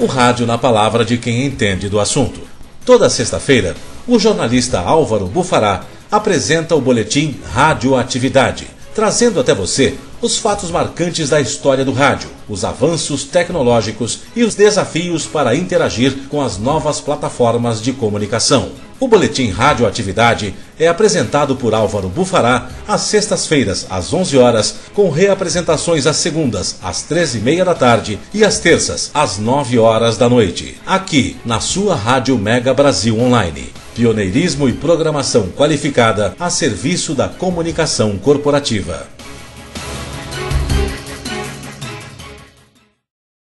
o rádio na palavra de quem entende do assunto. Toda sexta-feira, o jornalista Álvaro Bufará apresenta o boletim Radioatividade, trazendo até você os fatos marcantes da história do rádio, os avanços tecnológicos e os desafios para interagir com as novas plataformas de comunicação. O Boletim Radioatividade é apresentado por Álvaro Bufará às sextas-feiras, às 11 horas, com reapresentações às segundas, às 13h30 da tarde e às terças, às 9 horas da noite, aqui na sua Rádio Mega Brasil Online. Pioneirismo e programação qualificada a serviço da comunicação corporativa.